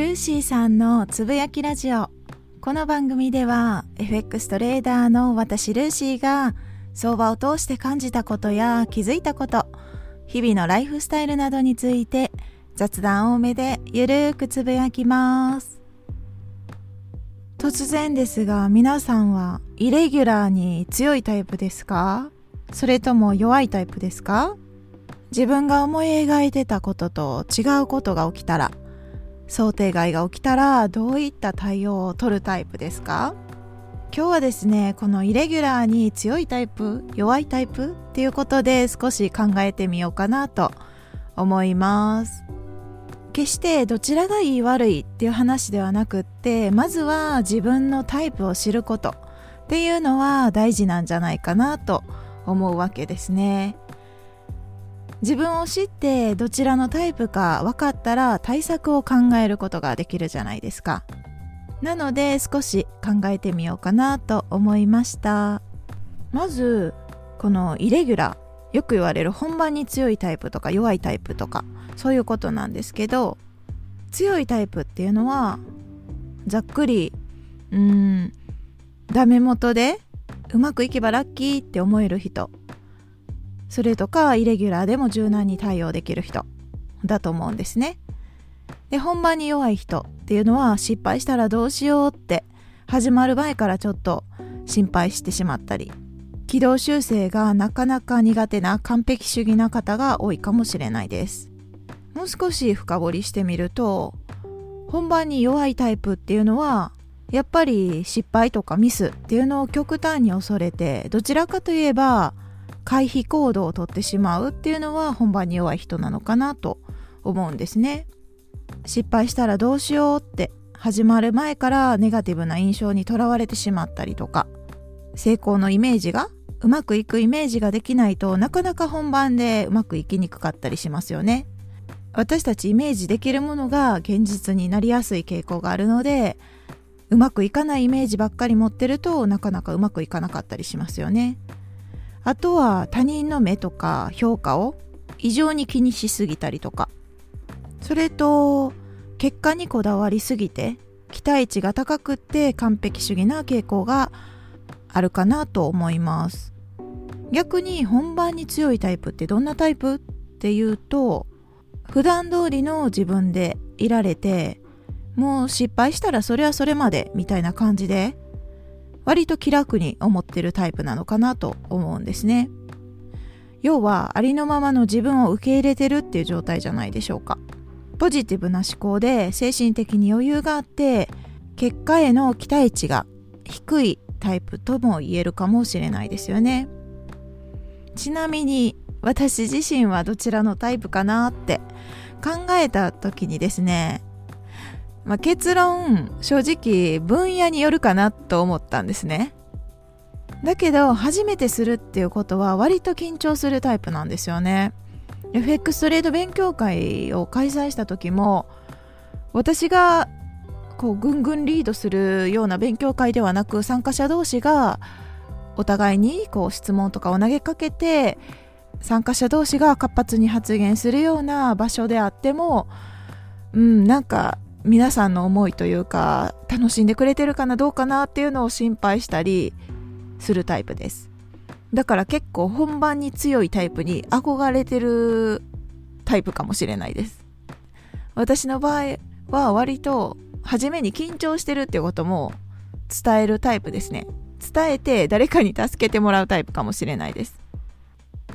ルーシーさんのつぶやきラジオ。この番組では FX トレーダーの私ルーシーが相場を通して感じたことや気づいたこと日々のライフスタイルなどについて雑談多めでゆるーくつぶやきます。突然ですが皆さんはイレギュラーに強いタイプですか？それとも弱いタイプですか？自分が思い描いてたことと違うことが起きたら想定外が起きたらどういった対応を取るタイプですか？今日はですねこのイレギュラーに強いタイプ弱いタイプっていうことで少し考えてみようかなと思います。決してどちらがいい悪いっていう話ではなくってまずは自分のタイプを知ることっていうのは大事なんじゃないかなと思うわけですね。自分を知ってどちらのタイプか分かったら対策を考えることができるじゃないですか。なので少し考えてみようかなと思いました。まずこのイレギュラーよく言われる本番に強いタイプとか弱いタイプとかそういうことなんですけど強いタイプっていうのはざっくりうんダメ元でうまくいけばラッキーって思える人。それとかイレギュラーでも柔軟に対応できる人だと思うんですね。で本番に弱い人っていうのは失敗したらどうしようって始まる前からちょっと心配してしまったり軌道修正がなかなか苦手な完璧主義な方が多いかもしれないですもう少し深掘りしてみると本番に弱いタイプっていうのはやっぱり失敗とかミスっていうのを極端に恐れてどちらかといえば回避行動をとってしまうっていうのは本番に弱い人なのかなと思うんですね。失敗したらどうしようって始まる前からネガティブな印象にとらわれてしまったりとか成功のイメージがうまくいくイメージができないとなかなか本番でうまくいきにくかったりしますよね。私たちイメージできるものが現実になりやすい傾向があるのでうまくいかないイメージばっかり持ってるとなかなかうまくいかなかったりしますよね。あとは他人の目とか評価を異常に気にしすぎたりとか。それと結果にこだわりすぎて期待値が高くって完璧主義な傾向があるかなと思います。逆に本番に強いタイプってどんなタイプっていうと普段通りの自分でいられてもう失敗したらそれはそれまでみたいな感じで割と気楽に思ってるタイプなのかなと思うんですね。要はありのままの自分を受け入れてるっていう状態じゃないでしょうか。ポジティブな思考で精神的に余裕があって結果への期待値が低いタイプとも言えるかもしれないですよね。ちなみに私自身はどちらのタイプかなって考えた時にですねまあ、結論正直分野によるかなと思ったんですね。だけど初めてするっていうことは割と緊張するタイプなんですよね。FX トレード勉強会を開催した時も私がこうぐんぐんリードするような勉強会ではなく参加者同士がお互いにこう質問とかを投げかけて参加者同士が活発に発言するような場所であってもうんなんか皆さんの思いというか楽しんでくれてるかなどうかなっていうのを心配したりするタイプです。だから結構本番に強いタイプに憧れてるタイプかもしれないです。私の場合は割と初めに緊張してるっていうことも伝えるタイプですね。伝えて誰かに助けてもらうタイプかもしれないです。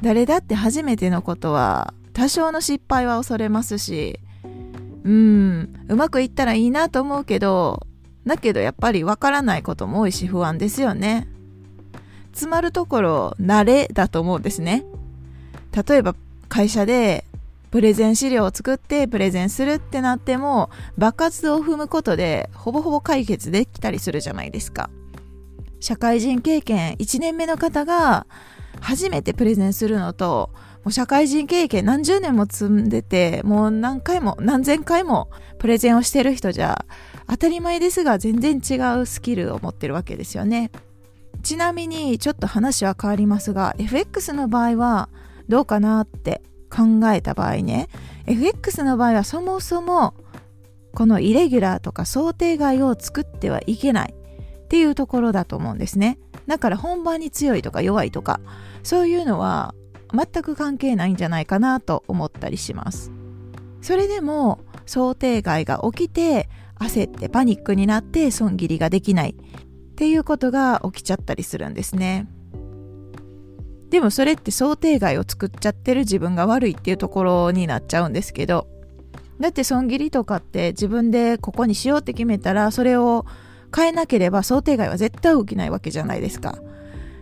誰だって初めてのことは多少の失敗は恐れますしうん、うまくいったらいいなと思うけど、だけどやっぱりわからないことも多いし不安ですよね。詰まるところ、慣れだと思うんですね。例えば会社でプレゼン資料を作ってプレゼンするってなっても、爆発を踏むことでほぼほぼ解決できたりするじゃないですか。社会人経験1年目の方が初めてプレゼンするのとう社会人経験何十年も積んでて、もう何回も何千回もプレゼンをしてる人じゃ当たり前ですが全然違うスキルを持ってるわけですよね。ちなみにちょっと話は変わりますが FX の場合はどうかなって考えた場合ね FX の場合はそもそもこのイレギュラーとか想定外を作ってはいけないっていうところだと思うんですねだから本番に強いとか弱いとかそういうのは全く関係ないんじゃないかなと思ったりします。それでも想定外が起きて焦ってパニックになって損切りができない。っていうことが起きちゃったりするんですね。でもそれって想定外を作っちゃってる自分が悪いっていうところになっちゃうんですけど。だって損切りとかって自分でここにしようって決めたらそれを変えなければ想定外は絶対起きないわけじゃないですか。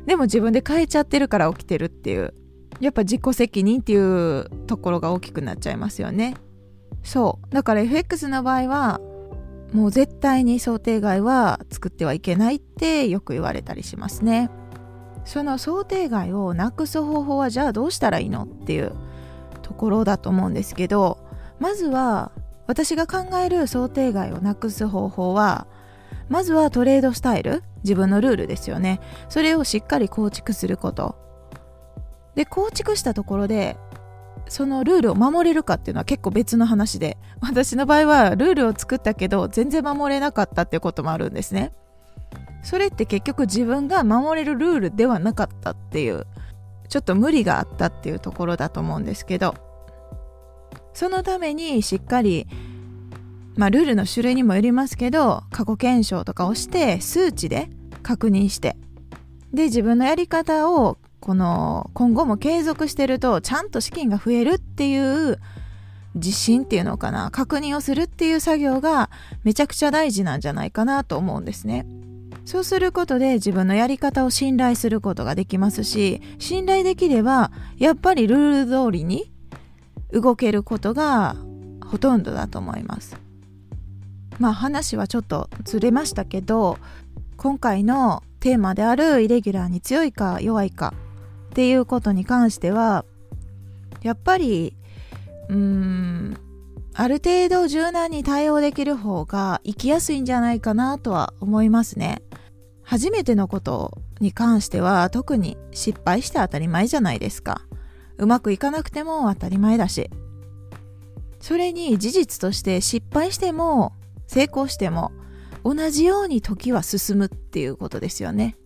でも自分で変えちゃってるから起きてるっていう。やっぱ自己責任っていうところが大きくなっちゃいますよね。そう。だから FX の場合はもう絶対に想定外は作ってはいけないってよく言われたりしますね。その想定外をなくす方法はじゃあどうしたらいいのっていうところだと思うんですけどまずは私が考える想定外をなくす方法はまずはトレードスタイル自分のルールですよね。それをしっかり構築すること。で構築したところでそのルールを守れるかっていうのは結構別の話で私の場合はルールを作ったけど全然守れなかったっていうこともあるんですね。それって結局自分が守れるルールではなかったっていうちょっと無理があったっていうところだと思うんですけどそのためにしっかりまあルールの種類にもよりますけど過去検証とかをして数値で確認してで自分のやり方をこの今後も継続してるとちゃんと資金が増えるっていう自信っていうのかな確認をするっていう作業がめちゃくちゃ大事なんじゃないかなと思うんですね。そうすることで自分のやり方を信頼することができますし信頼できればやっぱりルール通りに動けることがほとんどだと思います。まあ話はちょっとずれましたけど今回のテーマであるイレギュラーに強いか弱いかっていうことに関してはやっぱりうーんある程度柔軟に対応できる方が生きやすいんじゃないかなとは思いますね。初めてのことに関しては特に失敗して当たり前じゃないですか。うまくいかなくても当たり前だし。それに事実として失敗しても成功しても同じように時は進むっていうことですよね。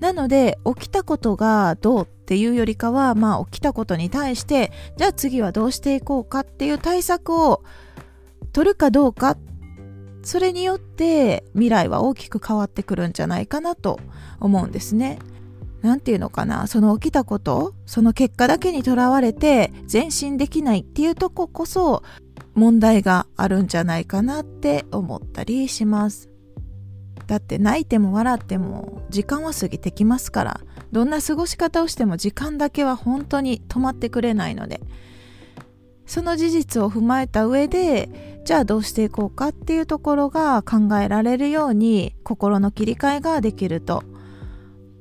なので起きたことがどうっていうよりかはまあ起きたことに対してじゃあ次はどうしていこうかっていう対策を取るかどうかそれによって未来は大きく変わってくるんじゃないかなと思うんですね。なんていうのかなその起きたことその結果だけにとらわれて前進できないっていうとここそ問題があるんじゃないかなって思ったりします。だって泣いても笑っても時間は過ぎてきますからどんな過ごし方をしても時間だけは本当に止まってくれないのでその事実を踏まえた上でじゃあどうしていこうかっていうところが考えられるように心の切り替えができると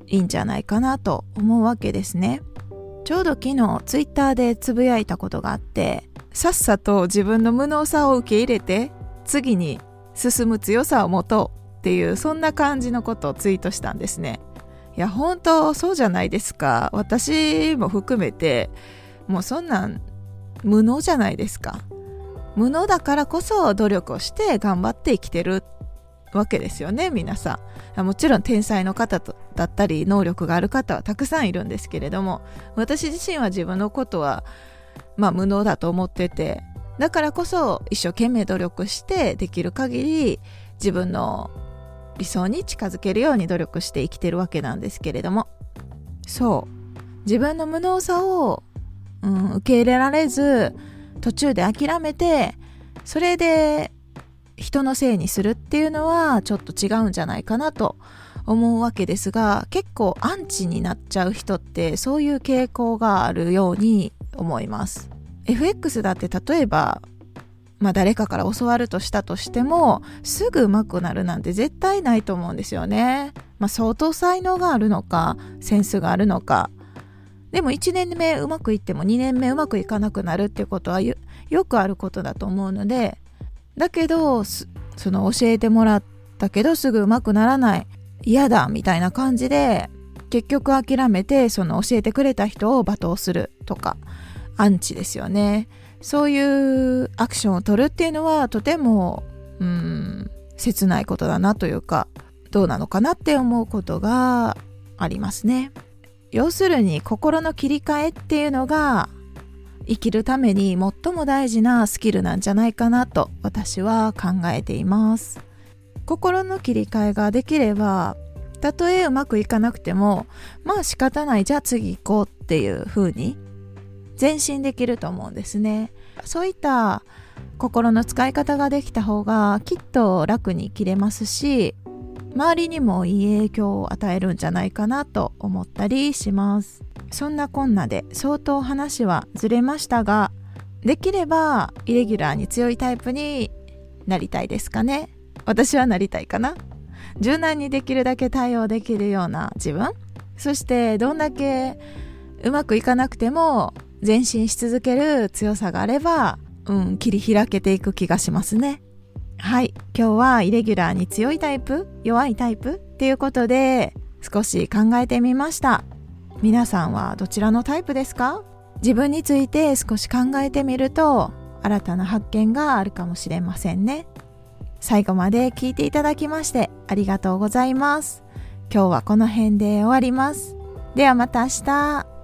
いいんじゃないかなと思うわけですね。ちょうど昨日ツイッターでつぶやいたことがあってさっさと自分の無能さを受け入れて次に進む強さを持とう。っていうそんな感じのことをツイートしたんですね。いや本当そうじゃないですか。私も含めてもうそんなん無能じゃないですか。無能だからこそ努力をして頑張って生きてるわけですよね皆さん。もちろん天才の方だったり能力がある方はたくさんいるんですけれども私自身は自分のことはまあ無能だと思っててだからこそ一生懸命努力してできる限り自分の理想に近づけるように努力して生きてるわけなんですけれども。そう。自分の無能さを、うん、受け入れられず途中で諦めてそれで人のせいにするっていうのはちょっと違うんじゃないかなと思うわけですが結構アンチになっちゃう人ってそういう傾向があるように思います。FX だって例えばまあ誰かから教わるとしたとしてもすぐ上手くなるなんて絶対ないと思うんですよね。まあ相当才能があるのかセンスがあるのかでも1年目うまくいっても2年目うまくいかなくなるっていうことはよくあることだと思うのでだけどその教えてもらったけどすぐうまくならない嫌だみたいな感じで結局諦めてその教えてくれた人を罵倒するとかアンチですよねそういうアクションを取るっていうのはとてもうん切ないことだなというかどうなのかなって思うことがありますね。要するに心の切り替えっていうのが生きるために最も大事なスキルなんじゃないかなと私は考えています心の切り替えができればたとえうまくいかなくてもまあ仕方ないじゃあ次行こうっていう風に前進できると思うんですね。そういった心の使い方ができた方がきっと楽に生きれますし周りにもいい影響を与えるんじゃないかなと思ったりします。そんなこんなで相当話はずれましたができればイレギュラーに強いタイプになりたいですかね。私はなりたいかな。柔軟にできるだけ対応できるような自分。そしてどんだけうまくいかなくても前進し続ける強さがあればうん切り開けていく気がしますね。はい。今日はイレギュラーに強いタイプ弱いタイプっていうことで少し考えてみました。皆さんはどちらのタイプですか？自分について少し考えてみると新たな発見があるかもしれませんね。最後まで聞いていただきましてありがとうございます。今日はこの辺で終わります。ではまた明日。